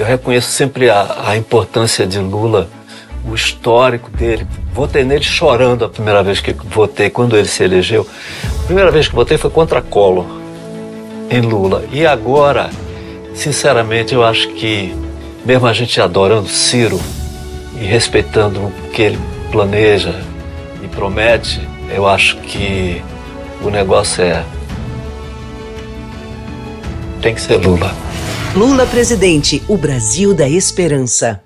Eu reconheço sempre a, a importância de Lula, o histórico dele. Votei nele chorando a primeira vez que votei, quando ele se elegeu. A primeira vez que votei foi contra Collor, em Lula. E agora, sinceramente, eu acho que, mesmo a gente adorando Ciro e respeitando o que ele planeja e promete, eu acho que o negócio é. Tem que ser Lula. Lula presidente, o Brasil da esperança.